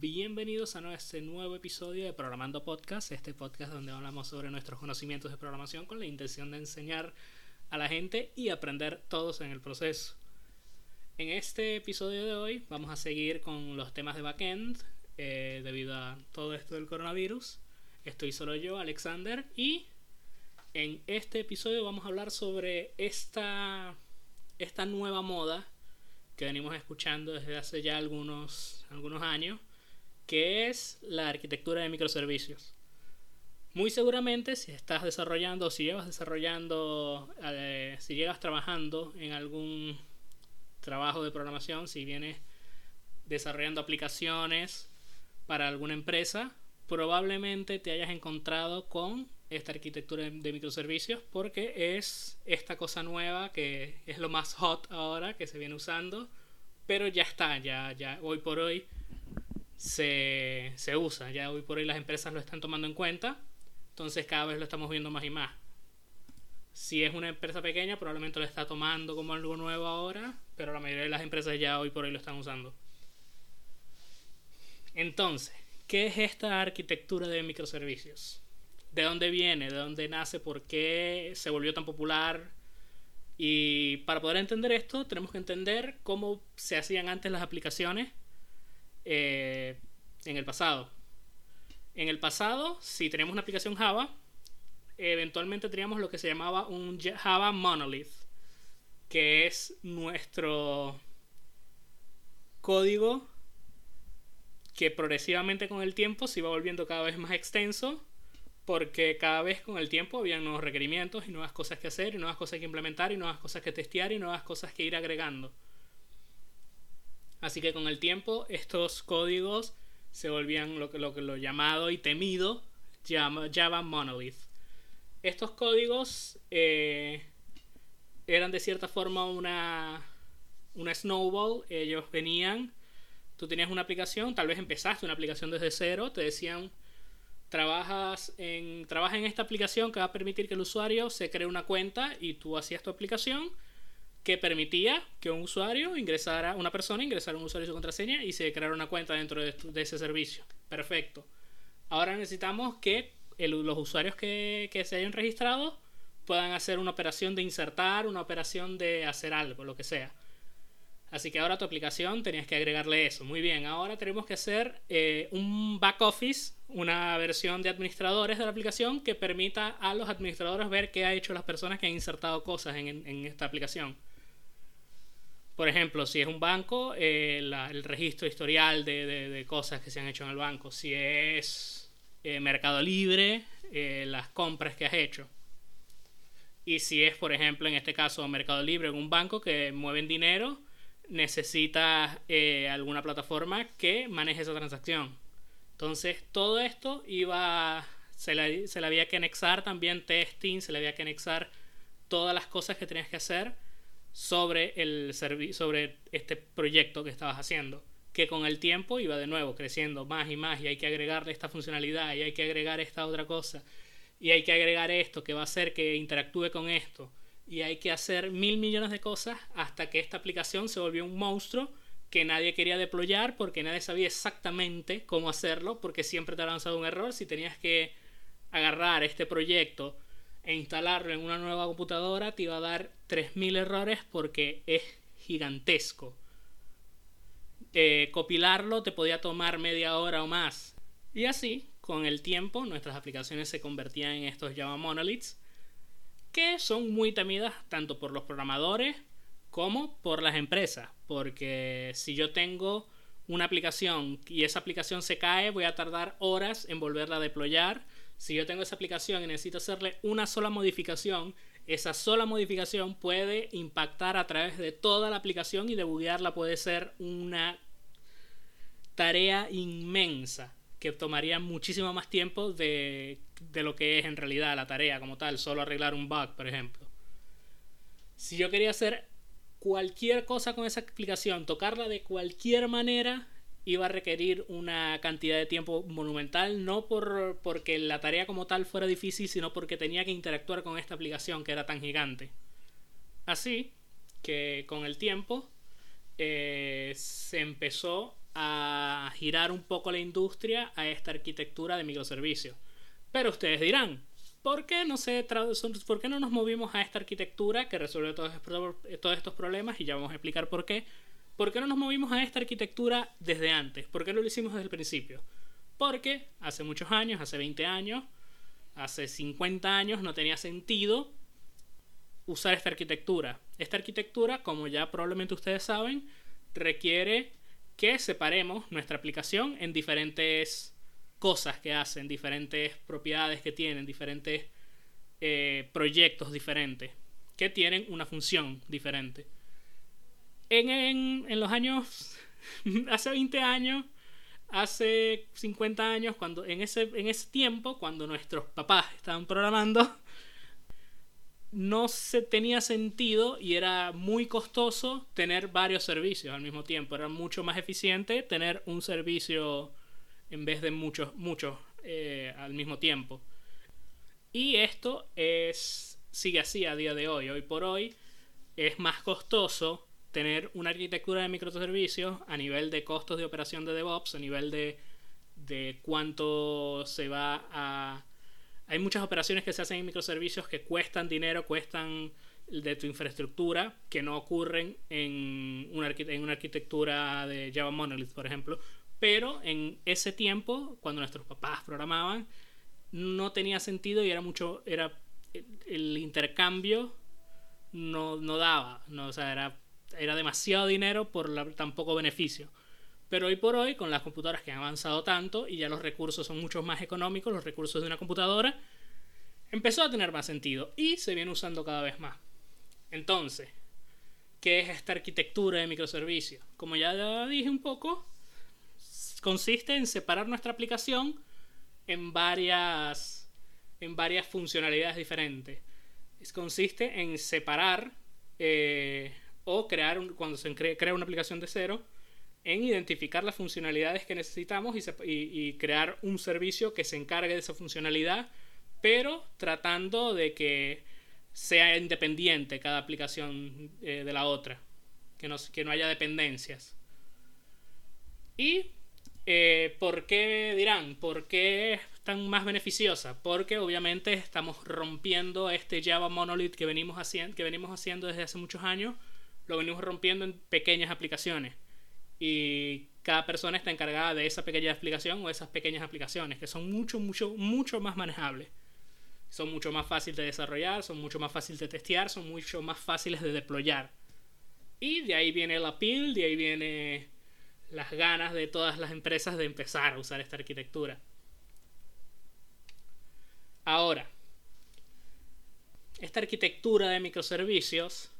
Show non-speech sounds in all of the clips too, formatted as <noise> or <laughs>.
bienvenidos a este nuevo episodio de Programando Podcast, este podcast donde hablamos sobre nuestros conocimientos de programación con la intención de enseñar a la gente y aprender todos en el proceso. En este episodio de hoy vamos a seguir con los temas de backend eh, debido a todo esto del coronavirus. Estoy solo yo, Alexander, y en este episodio vamos a hablar sobre esta, esta nueva moda que venimos escuchando desde hace ya algunos, algunos años, que es la arquitectura de microservicios. Muy seguramente si estás desarrollando, si llevas desarrollando, eh, si llegas trabajando en algún trabajo de programación, si vienes desarrollando aplicaciones para alguna empresa, probablemente te hayas encontrado con esta arquitectura de microservicios porque es esta cosa nueva que es lo más hot ahora que se viene usando, pero ya está, ya, ya hoy por hoy se, se usa, ya hoy por hoy las empresas lo están tomando en cuenta, entonces cada vez lo estamos viendo más y más. Si es una empresa pequeña, probablemente lo está tomando como algo nuevo ahora, pero la mayoría de las empresas ya hoy por hoy lo están usando. Entonces, ¿qué es esta arquitectura de microservicios? de dónde viene, de dónde nace, por qué se volvió tan popular. Y para poder entender esto, tenemos que entender cómo se hacían antes las aplicaciones eh, en el pasado. En el pasado, si teníamos una aplicación Java, eventualmente teníamos lo que se llamaba un Java Monolith, que es nuestro código que progresivamente con el tiempo se iba volviendo cada vez más extenso porque cada vez con el tiempo había nuevos requerimientos y nuevas cosas que hacer y nuevas cosas que implementar y nuevas cosas que testear y nuevas cosas que ir agregando. Así que con el tiempo estos códigos se volvían lo lo, lo llamado y temido Java, Monolith. Estos códigos eh, eran de cierta forma una, una snowball. Ellos venían, tú tenías una aplicación, tal vez empezaste una aplicación desde cero, te decían trabajas en, trabaja en esta aplicación que va a permitir que el usuario se cree una cuenta y tú hacías tu aplicación que permitía que un usuario ingresara, una persona ingresara un usuario y su contraseña y se creara una cuenta dentro de, ese servicio. Perfecto. Ahora necesitamos que los usuarios que, que se hayan registrado puedan hacer una operación de insertar, una operación de hacer algo, lo que sea. Así que ahora tu aplicación tenías que agregarle eso. Muy bien, ahora tenemos que hacer eh, un back office, una versión de administradores de la aplicación que permita a los administradores ver qué ha hecho las personas que han insertado cosas en, esta aplicación. Por ejemplo, si es un banco, eh, el registro historial de, cosas que se han hecho en el banco. Si es eh, Mercado Libre, las compras que has hecho. Y si es, por ejemplo, en este caso Mercado Libre en un banco que mueven dinero, necesitas eh, alguna plataforma que maneje esa transacción. Entonces, todo esto iba. Se le, se le había que anexar también testing, se le había que anexar todas las cosas que tenías que hacer sobre, el sobre este proyecto que estabas haciendo. Que con el tiempo iba de nuevo creciendo más y más, y hay que agregarle esta funcionalidad, y hay que agregar esta otra cosa, y hay que agregar esto que va a hacer que interactúe con esto y hay que hacer mil millones de cosas hasta que esta aplicación se volvió un monstruo que nadie quería deployar porque nadie sabía exactamente cómo hacerlo porque siempre te ha lanzado un error si tenías que agarrar este proyecto e instalarlo en una nueva computadora te iba a dar 3000 errores porque es gigantesco eh, copilarlo te podía tomar media hora o más y así con el tiempo nuestras aplicaciones se convertían en estos Java Monoliths que son muy temidas tanto por los programadores como por las empresas. Porque si yo tengo una aplicación y esa aplicación se cae, voy a tardar horas en volverla a deployar. Si yo tengo esa aplicación y necesito hacerle una sola modificación, esa sola modificación puede impactar a través de toda la aplicación y debuguearla puede ser una tarea inmensa que tomaría muchísimo más tiempo de, lo que es en realidad la tarea como tal, solo arreglar un bug, por ejemplo. Si yo quería hacer cualquier cosa con esa aplicación, tocarla de cualquier manera, iba a requerir una cantidad de tiempo monumental, no por, porque la tarea como tal fuera difícil, sino porque tenía que interactuar con esta aplicación que era tan gigante. Así que con el tiempo eh, se empezó a girar un poco la industria a esta arquitectura de microservicios. Pero ustedes dirán, ¿por qué no, se ¿por qué no nos movimos a esta arquitectura que resuelve todos, todos estos problemas? Y ya vamos a explicar por qué. ¿Por qué no nos movimos a esta arquitectura desde antes? ¿Por qué no lo hicimos desde el principio? Porque hace muchos años, hace 20 años, hace 50 años no tenía sentido usar esta arquitectura. Esta arquitectura, como ya probablemente ustedes saben, requiere que separemos nuestra aplicación en diferentes cosas que hacen, diferentes propiedades que tienen, diferentes eh, proyectos diferentes, que tienen una función diferente. En, en, los años, <laughs> hace 20 años, hace 50 años, cuando, en, ese, en ese tiempo, cuando nuestros papás estaban programando, no se tenía sentido y era muy costoso tener varios servicios al mismo tiempo. Era mucho más eficiente tener un servicio en vez de muchos, muchos eh, al mismo tiempo. Y esto es, sigue así a día de hoy. Hoy por hoy es más costoso tener una arquitectura de microservicios a nivel de costos de operación de DevOps, a nivel de, de cuánto se va a hay muchas operaciones que se hacen en microservicios que cuestan dinero, cuestan de tu infraestructura, que no ocurren en una, en una arquitectura de Java Monolith, por ejemplo. Pero en ese tiempo, cuando nuestros papás programaban, no tenía sentido y era mucho, era el intercambio no, no daba, no, o sea, era, era demasiado dinero por la, tan poco beneficio. Pero hoy por hoy, con las computadoras que han avanzado tanto y ya los recursos son mucho más económicos, los recursos de una computadora, empezó a tener más sentido y se viene usando cada vez más. Entonces, ¿qué es esta arquitectura de microservicios? Como ya dije un poco, consiste en separar nuestra aplicación en varias, en varias funcionalidades diferentes. Consiste en separar eh, o crear, cuando se crea una aplicación de cero, en identificar las funcionalidades que necesitamos y, crear un servicio que se encargue de esa funcionalidad, pero tratando de que sea independiente cada aplicación eh, de la otra, que no, que no haya dependencias. ¿Y eh, por qué dirán? ¿Por qué es tan más beneficiosa? Porque obviamente estamos rompiendo este Java Monolith que venimos, que venimos haciendo desde hace muchos años, lo venimos rompiendo en pequeñas aplicaciones y cada persona está encargada de esa pequeña aplicación o esas pequeñas aplicaciones que son mucho, mucho, mucho más manejables. Son mucho más fáciles de desarrollar, son mucho más fáciles de testear, son mucho más fáciles de deployar. Y de ahí viene la appeal, de ahí viene las ganas de todas las empresas de empezar a usar esta arquitectura. Ahora, esta arquitectura de microservicios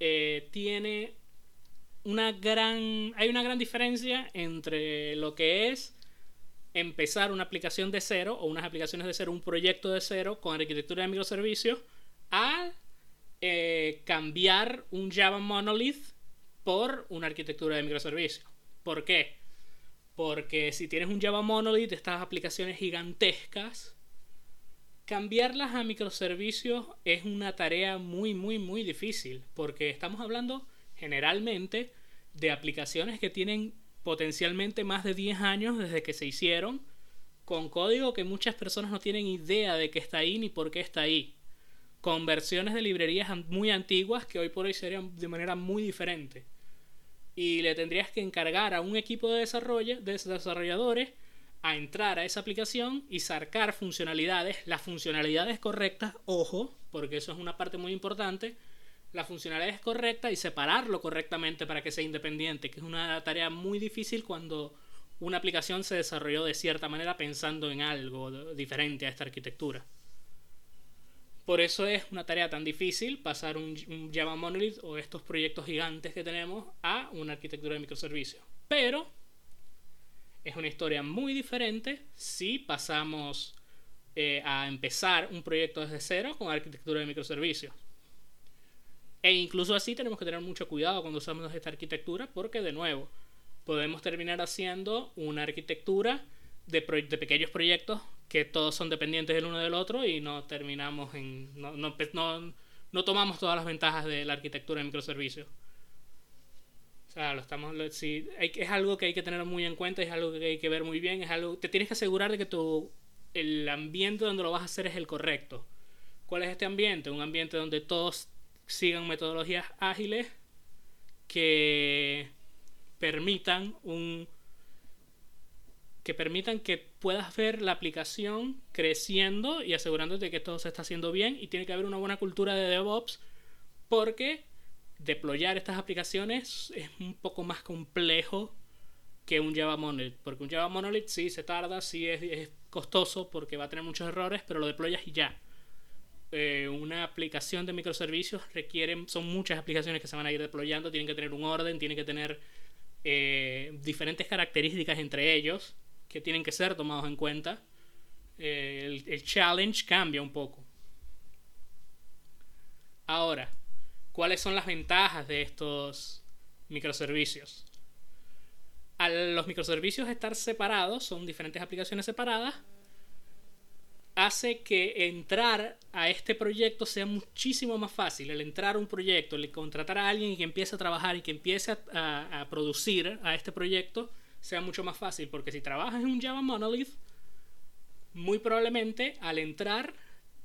eh, tiene una gran, hay una gran diferencia entre lo que es empezar una aplicación de cero o unas aplicaciones de cero, un proyecto de cero con arquitectura de microservicios, a eh, cambiar un Java Monolith por una arquitectura de microservicios. ¿Por qué? Porque si tienes un Java Monolith, estas aplicaciones gigantescas, cambiarlas a microservicios es una tarea muy, muy, muy difícil. Porque estamos hablando generalmente de aplicaciones que tienen potencialmente más de 10 años desde que se hicieron, con código que muchas personas no tienen idea de que está ahí ni por qué está ahí, con versiones de librerías muy antiguas que hoy por hoy serían de manera muy diferente. Y le tendrías que encargar a un equipo de, desarrollo, de desarrolladores a entrar a esa aplicación y sacar funcionalidades, las funcionalidades correctas, ojo, porque eso es una parte muy importante, la funcionalidad es correcta y separarlo correctamente para que sea independiente, que es una tarea muy difícil cuando una aplicación se desarrolló de cierta manera pensando en algo diferente a esta arquitectura. Por eso es una tarea tan difícil pasar un, Java Monolith o estos proyectos gigantes que tenemos a una arquitectura de microservicios. Pero es una historia muy diferente si pasamos eh, a empezar un proyecto desde cero con arquitectura de microservicios. E incluso así tenemos que tener mucho cuidado cuando usamos esta arquitectura porque de nuevo podemos terminar haciendo una arquitectura de, pequeños proyectos que todos son dependientes del uno del otro y no terminamos en... No, no, no, tomamos todas las ventajas de la arquitectura de microservicios. O sea, lo estamos, si, es algo que hay que tener muy en cuenta, es algo que hay que ver muy bien, es algo, te tienes que asegurar de que tu, el ambiente donde lo vas a hacer es el correcto. ¿Cuál es este ambiente? Un ambiente donde todos sigan metodologías ágiles que permitan un que permitan que puedas ver la aplicación creciendo y asegurándote que todo se está haciendo bien y tiene que haber una buena cultura de DevOps porque deployar estas aplicaciones es un poco más complejo que un Java Monolith porque un Java Monolith sí se tarda, sí es, costoso porque va a tener muchos errores pero lo deployas y ya eh, una aplicación de microservicios requieren, son muchas aplicaciones que se van a ir deployando, tienen que tener un orden, tienen que tener eh, diferentes características entre ellos que tienen que ser tomados en cuenta. Eh, el, challenge cambia un poco. Ahora, ¿cuáles son las ventajas de estos microservicios? Al los microservicios estar separados, son diferentes aplicaciones separadas, hace que entrar a este proyecto sea muchísimo más fácil. El entrar a un proyecto, el contratar a alguien que empiece a trabajar y que empiece a, producir a este proyecto sea mucho más fácil. Porque si trabajas en un Java Monolith, muy probablemente al entrar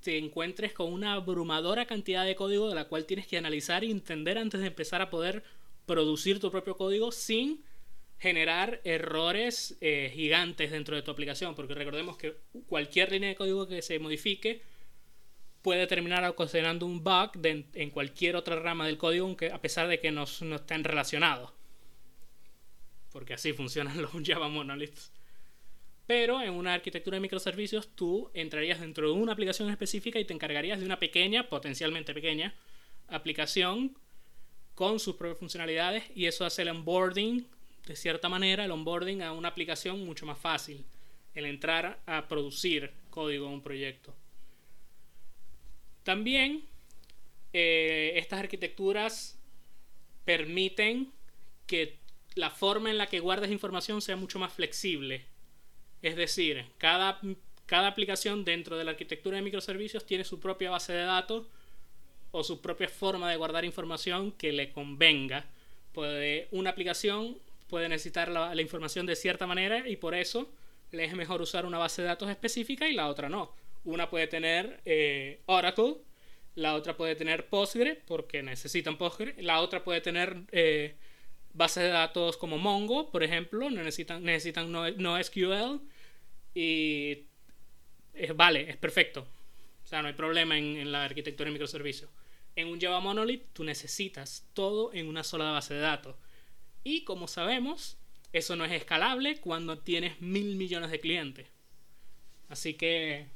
te encuentres con una abrumadora cantidad de código de la cual tienes que analizar y entender antes de empezar a poder producir tu propio código sin generar errores eh, gigantes dentro de tu aplicación, porque recordemos que cualquier línea de código que se modifique puede terminar ocasionando un bug en cualquier otra rama del código, aunque a pesar de que no, no estén relacionados. Porque así funcionan <laughs> los Java Monoliths. Pero en una arquitectura de microservicios tú entrarías dentro de una aplicación específica y te encargarías de una pequeña, potencialmente pequeña, aplicación con sus propias funcionalidades y eso hace el onboarding de cierta manera el onboarding a una aplicación mucho más fácil, el entrar a producir código en un proyecto. También eh, estas arquitecturas permiten que la forma en la que guardes información sea mucho más flexible. Es decir, cada, cada aplicación dentro de la arquitectura de microservicios tiene su propia base de datos o su propia forma de guardar información que le convenga. Puede, una aplicación puede necesitar la, información de cierta manera y por eso le es mejor usar una base de datos específica y la otra no. Una puede tener eh, Oracle, la otra puede tener Postgre porque necesitan Postgre, la otra puede tener eh, bases de datos como Mongo, por ejemplo, necesitan, necesitan no, Y vale, es perfecto. O sea, no hay problema en, la arquitectura de microservicios. En un Java Monolith tú necesitas todo en una sola base de datos. Y como sabemos, eso no es escalable cuando tienes mil millones de clientes. Así que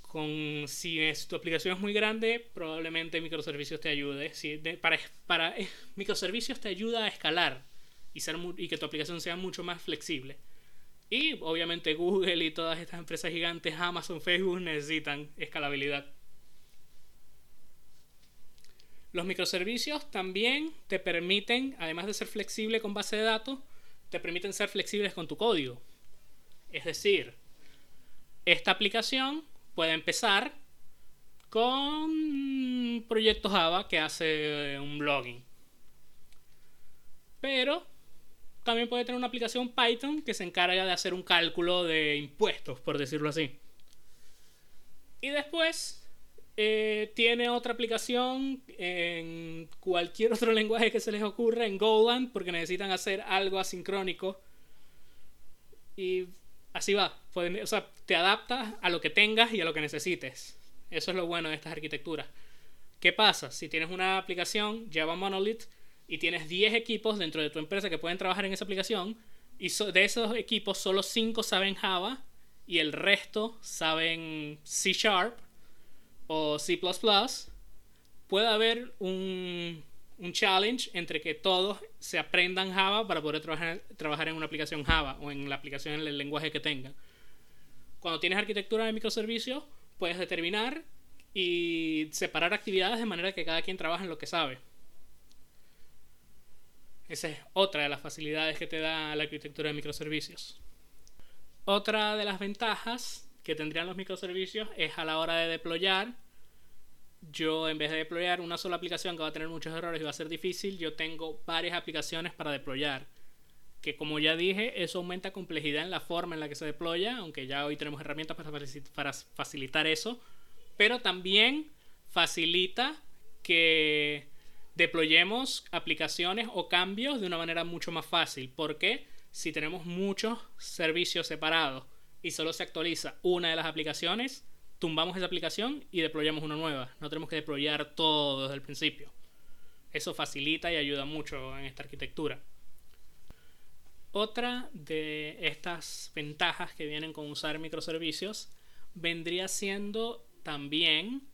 con, si tu aplicación es muy grande, probablemente microservicios te ayude. Para para microservicios te ayuda a escalar y, ser, y que tu aplicación sea mucho más flexible. Y obviamente Google y todas estas empresas gigantes, Amazon, Facebook, necesitan escalabilidad. Los microservicios también te permiten, además de ser flexible con base de datos, te permiten ser flexibles con tu código. Es decir, esta aplicación puede empezar con proyecto Java que hace un blogging. Pero también puede tener una aplicación Python que se encarga de hacer un cálculo de impuestos, por decirlo así. Y después eh, tiene otra aplicación en cualquier <laughs> otro lenguaje que se les ocurra, en Golang, porque necesitan hacer algo asincrónico. Y así va. o sea, te adaptas a lo que tengas y a lo que necesites. Eso es lo bueno de estas arquitecturas. ¿Qué pasa? Si tienes una aplicación Java Monolith y tienes 10 equipos dentro de tu empresa que pueden trabajar en esa aplicación, y de esos equipos solo 5 saben Java y el resto saben C Sharp, o C++, puede haber un, un challenge entre que todos se aprendan Java para poder trabajar, trabajar en una aplicación Java o en la aplicación en el lenguaje que tengan. Cuando tienes arquitectura de microservicios, puedes determinar y separar actividades de manera que cada quien trabaje en lo que sabe. Esa es otra de las facilidades que te da la arquitectura de microservicios. Otra de las ventajas que tendrían los microservicios es a la hora de deployar yo en vez de deployar una sola aplicación que va a tener muchos errores y va a ser difícil, yo tengo varias aplicaciones para deployar. Que como ya dije, eso aumenta complejidad en la forma en la que se deploya, aunque ya hoy tenemos herramientas para facilitar eso. Pero también facilita que deployemos aplicaciones o cambios de una manera mucho más fácil. Porque si tenemos muchos servicios separados y solo se actualiza una de las aplicaciones, tumbamos esa aplicación y deployamos una nueva. No tenemos que deployar todo desde el principio. Eso facilita y ayuda mucho en esta arquitectura. Otra de estas ventajas que vienen con usar microservicios vendría siendo también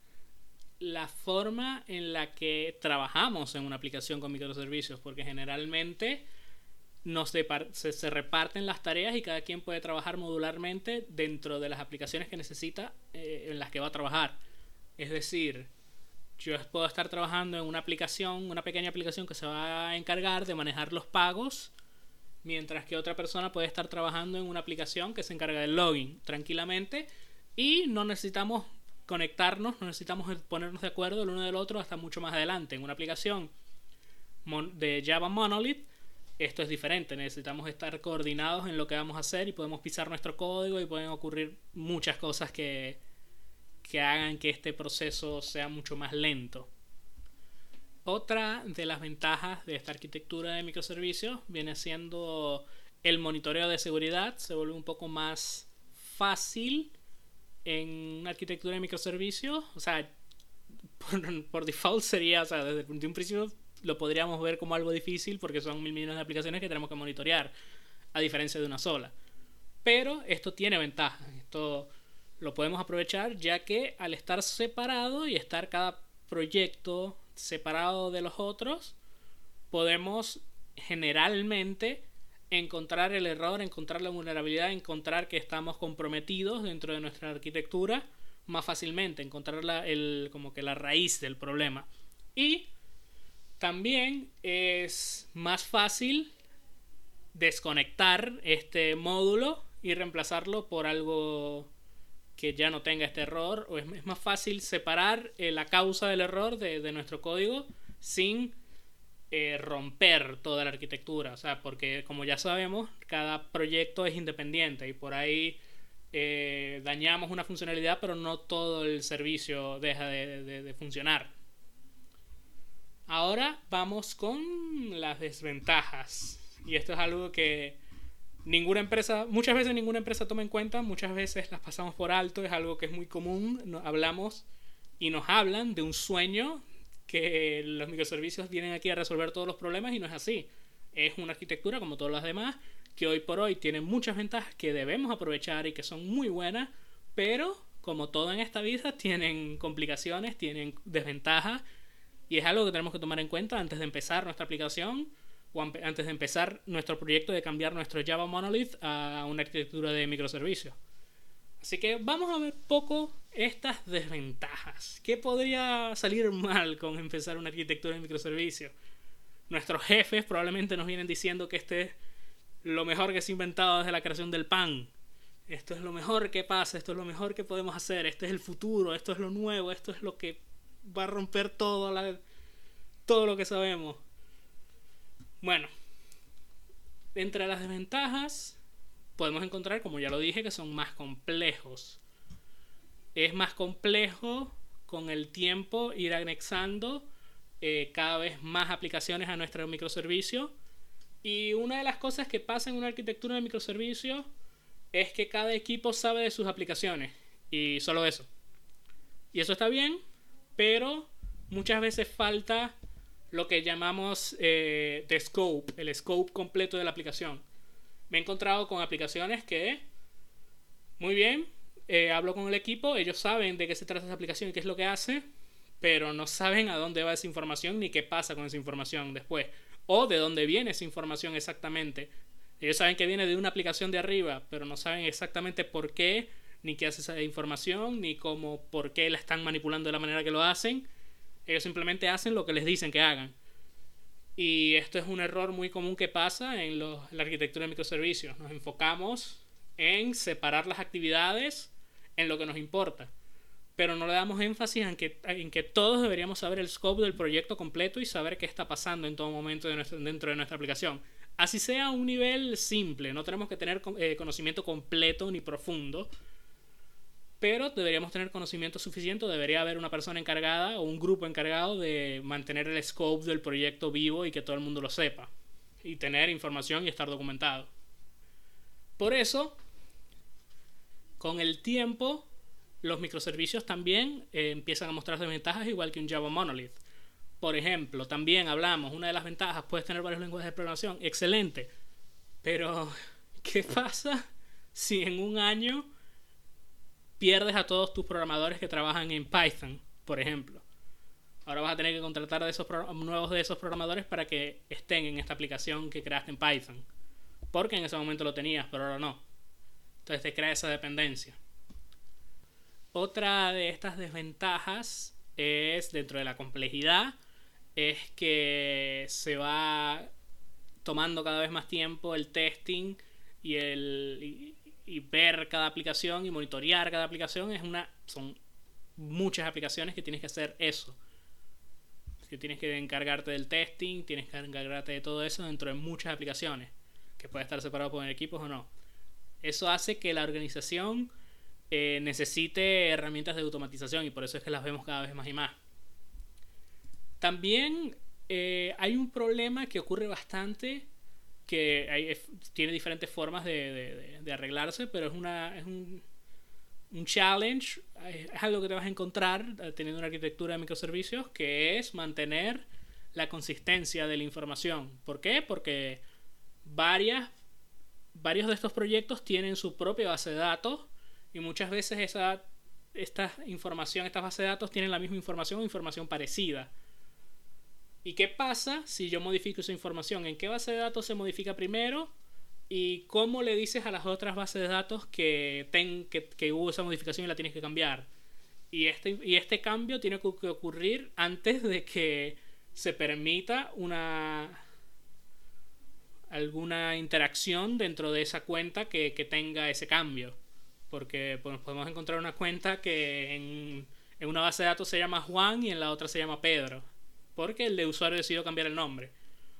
la forma en la que trabajamos en una aplicación con microservicios, porque generalmente se, reparten las tareas y cada quien puede trabajar modularmente dentro de las aplicaciones que necesita eh, en las que va a trabajar. Es decir, yo puedo estar trabajando en una aplicación, una pequeña aplicación que se va a encargar de manejar los pagos, mientras que otra persona puede estar trabajando en una aplicación que se encarga del login tranquilamente y no necesitamos conectarnos, no necesitamos ponernos de acuerdo el uno del otro hasta mucho más adelante. En una aplicación de Java Monolith esto es diferente, necesitamos estar coordinados en lo que vamos a hacer y podemos pisar nuestro código y pueden ocurrir muchas cosas que, que hagan que este proceso sea mucho más lento. Otra de las ventajas de esta arquitectura de microservicios viene siendo el monitoreo de seguridad, se vuelve un poco más fácil en una arquitectura de microservicios, o sea, <laughs> por, por default sería, o sea, desde un principio lo podríamos ver como algo difícil porque son mil millones de aplicaciones que tenemos que monitorear, a diferencia de una sola. Pero esto tiene ventajas, esto lo podemos aprovechar ya que al estar separado y estar cada proyecto separado de los otros, podemos generalmente encontrar el error, encontrar la vulnerabilidad, encontrar que estamos comprometidos dentro de nuestra arquitectura más fácilmente, encontrar la, el, como que la raíz del problema. Y también es más fácil desconectar este módulo y reemplazarlo por algo que ya no tenga este error. O es, más fácil separar eh, la causa del error de, nuestro código sin eh, romper toda la arquitectura. O sea, porque como ya sabemos, cada proyecto es independiente y por ahí eh, dañamos una funcionalidad, pero no todo el servicio deja de funcionar. Ahora vamos con las desventajas. Y esto es algo que ninguna empresa, muchas veces ninguna empresa toma en cuenta, muchas veces las pasamos por alto, es algo que es muy común, nos hablamos y nos hablan de un sueño que los microservicios vienen aquí a resolver todos los problemas y no es así. Es una arquitectura como todas las demás que hoy por hoy tiene muchas ventajas que debemos aprovechar y que son muy buenas, pero como todo en esta vida <laughs> tienen complicaciones, tienen desventajas y es algo que tenemos que tomar en cuenta antes de empezar nuestra aplicación o antes de empezar nuestro proyecto de cambiar nuestro Java Monolith a una arquitectura de microservicios. Así que vamos a ver poco estas desventajas. ¿Qué podría salir mal con empezar una arquitectura de microservicios? Nuestros jefes probablemente nos vienen diciendo que este es lo mejor que se ha inventado desde la creación del pan. Esto es lo mejor que pasa, esto es lo mejor que podemos hacer, este es el futuro, esto es lo nuevo, esto es lo que va a romper todo, todo lo que sabemos. Bueno, entre las desventajas podemos encontrar, como ya lo dije, que son más complejos. Es más complejo con el tiempo ir anexando eh, cada vez más aplicaciones a nuestro microservicio. Y una de las cosas que pasa en una arquitectura de microservicio es que cada equipo sabe de sus aplicaciones. Y solo eso. Y eso está bien, pero muchas veces falta lo que llamamos eh, scope, el scope completo de la aplicación. Me he encontrado con aplicaciones que, muy bien, eh, hablo con el equipo, ellos saben de qué se trata esa aplicación y qué es lo que hace, pero no saben a dónde va esa información ni qué pasa con esa información después, o de dónde viene esa información exactamente. Ellos saben que viene de una aplicación de arriba, pero no saben exactamente por qué ni qué hace esa información, ni cómo, por qué la están manipulando de la manera que lo hacen. Ellos simplemente hacen lo que les dicen que hagan. Y esto es un error muy común que pasa en, la arquitectura de microservicios. Nos enfocamos en separar las actividades en lo que nos importa. pero no le damos énfasis en que, en que todos deberíamos saber el scope del proyecto completo y saber qué está pasando en todo momento dentro de nuestra aplicación. Así sea un nivel simple, no tenemos que tener eh, conocimiento completo ni profundo, pero deberíamos tener conocimiento suficiente, debería haber una persona encargada o un grupo encargado de mantener el scope del proyecto vivo y que todo el mundo lo sepa, y tener información y estar documentado. Por eso, con el tiempo, los microservicios también eh, empiezan a mostrar desventajas igual que un Java Monolith. Por ejemplo, también hablamos, una de las ventajas, puedes tener varios lenguajes de programación, excelente. Pero, <laughs> ¿qué pasa si en un año pierdes a todos tus programadores que trabajan en Python, por ejemplo? Ahora vas a tener que contratar de esos nuevos de esos programadores para que estén en esta aplicación que creaste en Python. Porque en ese momento lo tenías, pero ahora no. Entonces te crea esa dependencia. Otra de estas desventajas es, dentro de la complejidad, es que se va tomando cada vez más tiempo el testing y el y, ver cada aplicación y monitorear cada aplicación es una son muchas aplicaciones que tienes que hacer eso que tienes que encargarte del testing tienes que encargarte de todo eso dentro de muchas aplicaciones que puede estar separado por equipos o no eso hace que la organización eh, necesite herramientas de automatización y por eso es que las vemos cada vez más y más. También eh, hay un problema que ocurre bastante, que tiene diferentes formas de, arreglarse, pero es, una, es un, un challenge, es algo que te vas a encontrar eh, teniendo una arquitectura de microservicios, que es mantener la consistencia de la información. ¿Por qué? Porque varias, varios de estos proyectos tienen su propia base de datos y muchas veces esa, esta información, estas bases de datos tienen la misma información o información parecida. ¿Y qué pasa si yo modifico esa información? ¿En qué base de datos se modifica primero? ¿Y cómo le dices a las otras bases de datos que, que, hubo esa modificación y la tienes que cambiar? Y este, y este cambio tiene que ocurrir antes de que se permita una alguna interacción dentro de esa cuenta que, que tenga ese cambio. Porque pues, podemos encontrar una cuenta que en, en, una base de datos se llama Juan y en la otra se llama Pedro. Porque el de usuario decidió cambiar el nombre.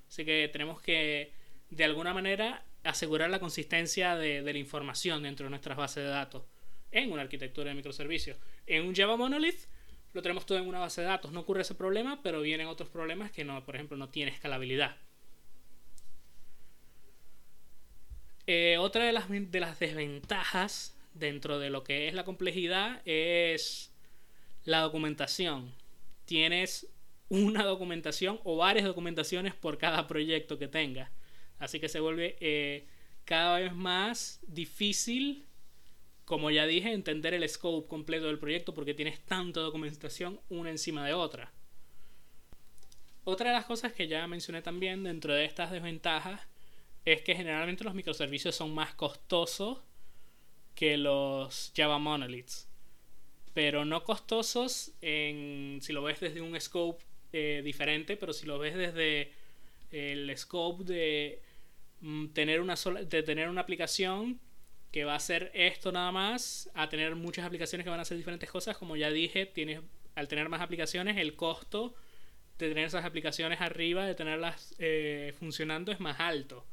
Así que tenemos que, de alguna manera, asegurar la consistencia de, la información dentro de nuestras bases de datos en una arquitectura de microservicios. En un Java Monolith lo tenemos todo en una base de datos. No ocurre ese problema, pero vienen otros problemas que no, por ejemplo, no tiene escalabilidad. Eh, otra de las desventajas dentro de lo que es la complejidad es la documentación. Tienes una documentación o varias documentaciones por cada proyecto que tengas. Así que se vuelve eh, cada vez más difícil, como ya dije, entender el scope completo del proyecto porque tienes tanta documentación una encima de otra. Otra de las cosas que ya mencioné también dentro de estas desventajas es que generalmente los microservicios son más costosos que los Java Monoliths. Pero no costosos en, si lo ves desde un scope eh, diferente, pero si lo ves desde el scope de mm, tener una sola, de tener una aplicación que va a hacer esto nada más, a tener muchas aplicaciones que van a hacer diferentes cosas, como ya dije, tienes, al tener más aplicaciones, el costo de tener esas aplicaciones arriba, de tenerlas eh, funcionando es más alto.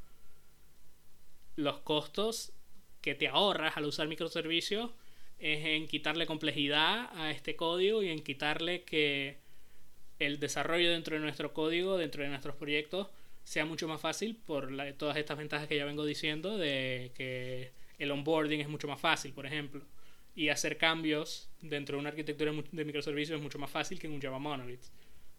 Los costos que te ahorras al usar microservicios es en quitarle complejidad a este código y en quitarle que el desarrollo dentro de nuestro código, dentro de nuestros proyectos, sea mucho más fácil por todas estas ventajas que ya vengo diciendo de que el onboarding es mucho más fácil, por ejemplo, y hacer cambios dentro de una arquitectura de microservicios es mucho más fácil que en un Java Monolith.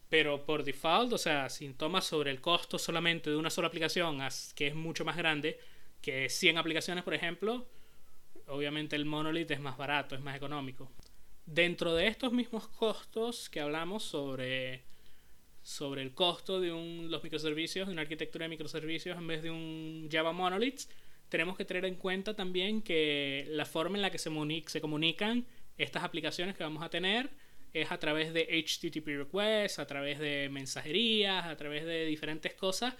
Pero por default, o sea, si tomas sobre el costo solamente de una sola aplicación, que es mucho más grande, que 100 aplicaciones, por ejemplo, obviamente el monolith es más barato, es más económico. Dentro de estos mismos costos que hablamos sobre, sobre el costo de un, los microservicios, de una arquitectura de microservicios en vez de un Java Monolith, tenemos que tener en cuenta también que la forma en la que se, se comunican estas aplicaciones que vamos a tener es a través de HTTP requests, a través de mensajerías, a través de diferentes cosas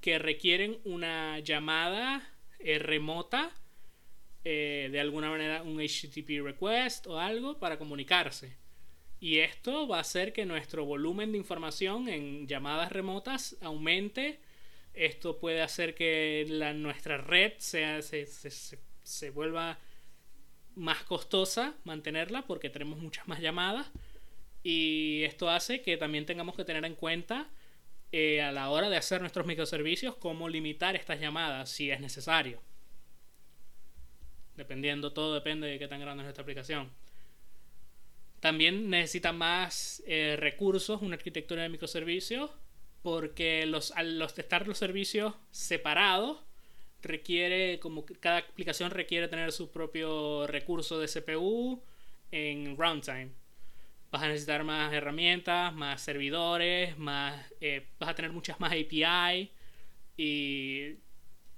que requieren una llamada eh, remota eh, de alguna manera un HTTP request o algo para comunicarse. Y esto va a hacer que nuestro volumen de información en llamadas remotas aumente. Esto puede hacer que la, nuestra red sea, se, se, se vuelva más costosa mantenerla porque tenemos muchas más llamadas. Y esto hace que también tengamos que tener en cuenta eh, a la hora de hacer nuestros microservicios cómo limitar estas llamadas si es necesario. Dependiendo, todo depende de qué tan grande es nuestra aplicación. También necesita más eh, recursos, una arquitectura de microservicios, porque los, al los estar los servicios separados, requiere, como cada aplicación requiere tener su propio recurso de CPU en runtime. Vas a necesitar más herramientas, más servidores, más, eh, vas a tener muchas más API y,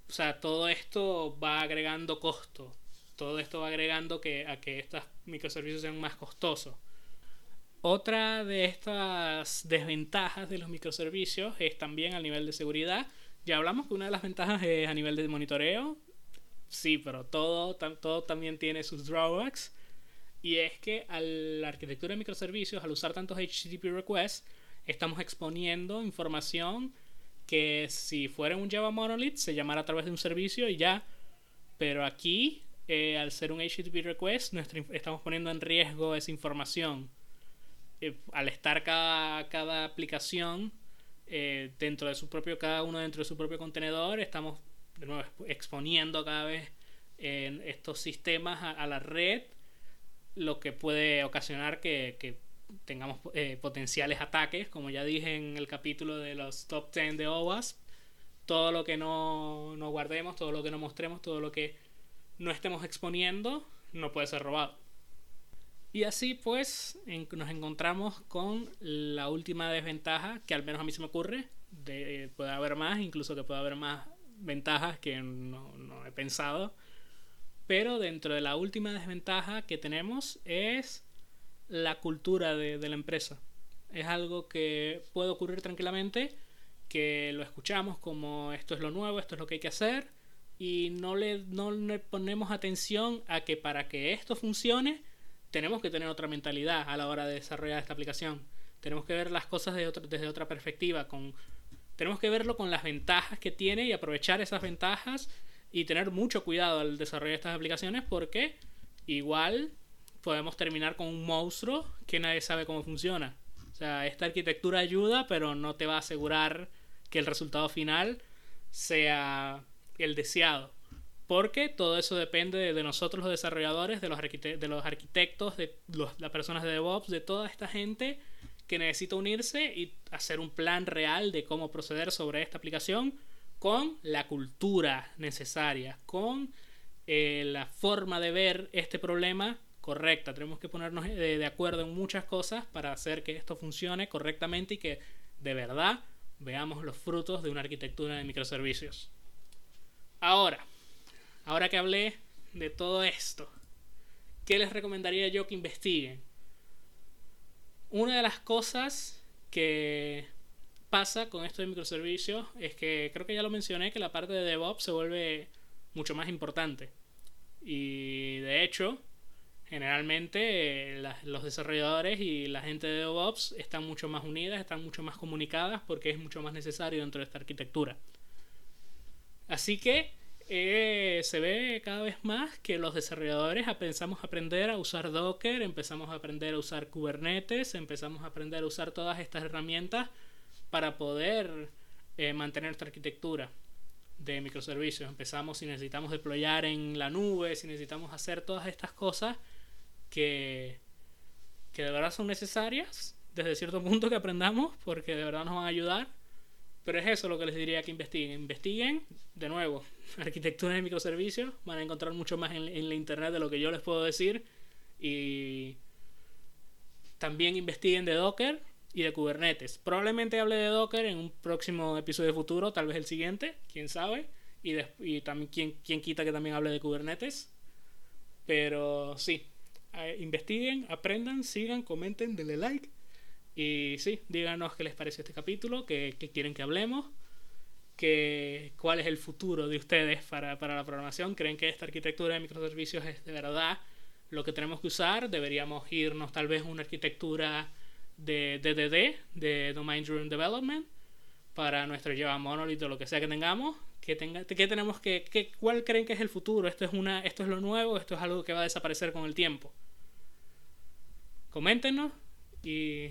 o sea, todo esto va agregando costo. Todo esto va agregando que, a que estos microservicios sean más costosos. Otra de estas desventajas de los microservicios es también al nivel de seguridad ya hablamos que una de las ventajas es a nivel de monitoreo. Sí, pero todo, todo también tiene sus drawbacks. Y es que a la arquitectura de microservicios, al usar tantos HTTP requests, estamos exponiendo información que si fuera un Java Monolith se llamara a través de un servicio y ya. Pero aquí, eh, al ser un HTTP request, estamos poniendo en riesgo esa información. Eh, al estar cada, cada aplicación eh, dentro de su propio, cada uno dentro de su propio contenedor, estamos de nuevo exponiendo cada vez estos sistemas a, la red, lo que puede ocasionar que, tengamos eh, potenciales ataques, como ya dije en el capítulo de los top 10 de OWASP, todo lo que no, no guardemos, todo lo que no mostremos, todo lo que no estemos exponiendo, no puede ser robado. Y así pues nos encontramos con la última desventaja, que al menos a mí se me ocurre, de, puede haber más, incluso que puede haber más ventajas que no, he pensado. Pero dentro de la última desventaja que tenemos es la cultura de, la empresa. Es algo que puede ocurrir tranquilamente, que lo escuchamos como esto es lo nuevo, esto es lo que hay que hacer, y no le, no le ponemos atención a que para que esto funcione, tenemos que tener otra mentalidad a la hora de desarrollar esta aplicación. Tenemos que ver las cosas desde otra perspectiva. Con, tenemos que verlo con las ventajas que tiene y aprovechar esas ventajas y tener mucho cuidado al desarrollar estas aplicaciones porque igual podemos terminar con un monstruo que nadie sabe cómo funciona. O sea, esta arquitectura ayuda, pero no te va a asegurar que el resultado final sea el deseado. Porque todo eso depende de, nosotros los desarrolladores, de los, de los arquitectos, de las personas de DevOps, de toda esta gente que necesita unirse y hacer un plan real de cómo proceder sobre esta aplicación con la cultura necesaria, con eh, la forma de ver este problema correcta. Tenemos que ponernos de, de acuerdo en muchas cosas para hacer que esto funcione correctamente y que de verdad veamos los frutos de una arquitectura de microservicios. Ahora, Ahora que hablé de todo esto, ¿qué les recomendaría yo que investiguen? Una de las cosas que pasa con esto de microservicios es que creo que ya lo mencioné que la parte de DevOps se vuelve mucho más importante. Y de hecho, generalmente los desarrolladores y la gente de DevOps están mucho más unidas, están mucho más comunicadas porque es mucho más necesario dentro de esta arquitectura. Así que eh, se ve cada vez más que los desarrolladores empezamos a aprender a usar Docker, empezamos a aprender a usar Kubernetes, empezamos a aprender a usar todas estas herramientas para poder eh, mantener nuestra arquitectura de microservicios. Empezamos si necesitamos deployar en la nube, si necesitamos hacer todas estas cosas que, que de verdad son necesarias desde cierto <laughs> punto que aprendamos porque de verdad nos van a ayudar pero es eso lo que les diría que investiguen. Investiguen, de nuevo, <laughs> arquitectura de microservicios. Van a encontrar mucho más en, la internet de lo que yo les puedo decir. Y también investiguen de Docker y de Kubernetes. Probablemente hable de Docker en un próximo episodio futuro, tal vez el siguiente, quién sabe. Y, y también quién, quién quita que también hable de Kubernetes. Pero sí, investiguen, aprendan, sigan, comenten, denle like y sí, díganos qué les parece este capítulo, qué, quieren que hablemos. que, cuál es el futuro de ustedes para, para la programación. ¿Creen que esta arquitectura de microservicios es de verdad lo que tenemos que usar? ¿Deberíamos irnos tal vez a una arquitectura de DDD, de Domain Driven Development, para nuestro Java Monolith o lo que sea que tengamos? ¿Qué, tenga, qué tenemos que, qué, ¿Cuál creen que es el futuro? ¿Esto es, una, ¿Esto es lo nuevo? ¿Esto es algo que va a desaparecer con el tiempo? Coméntenos y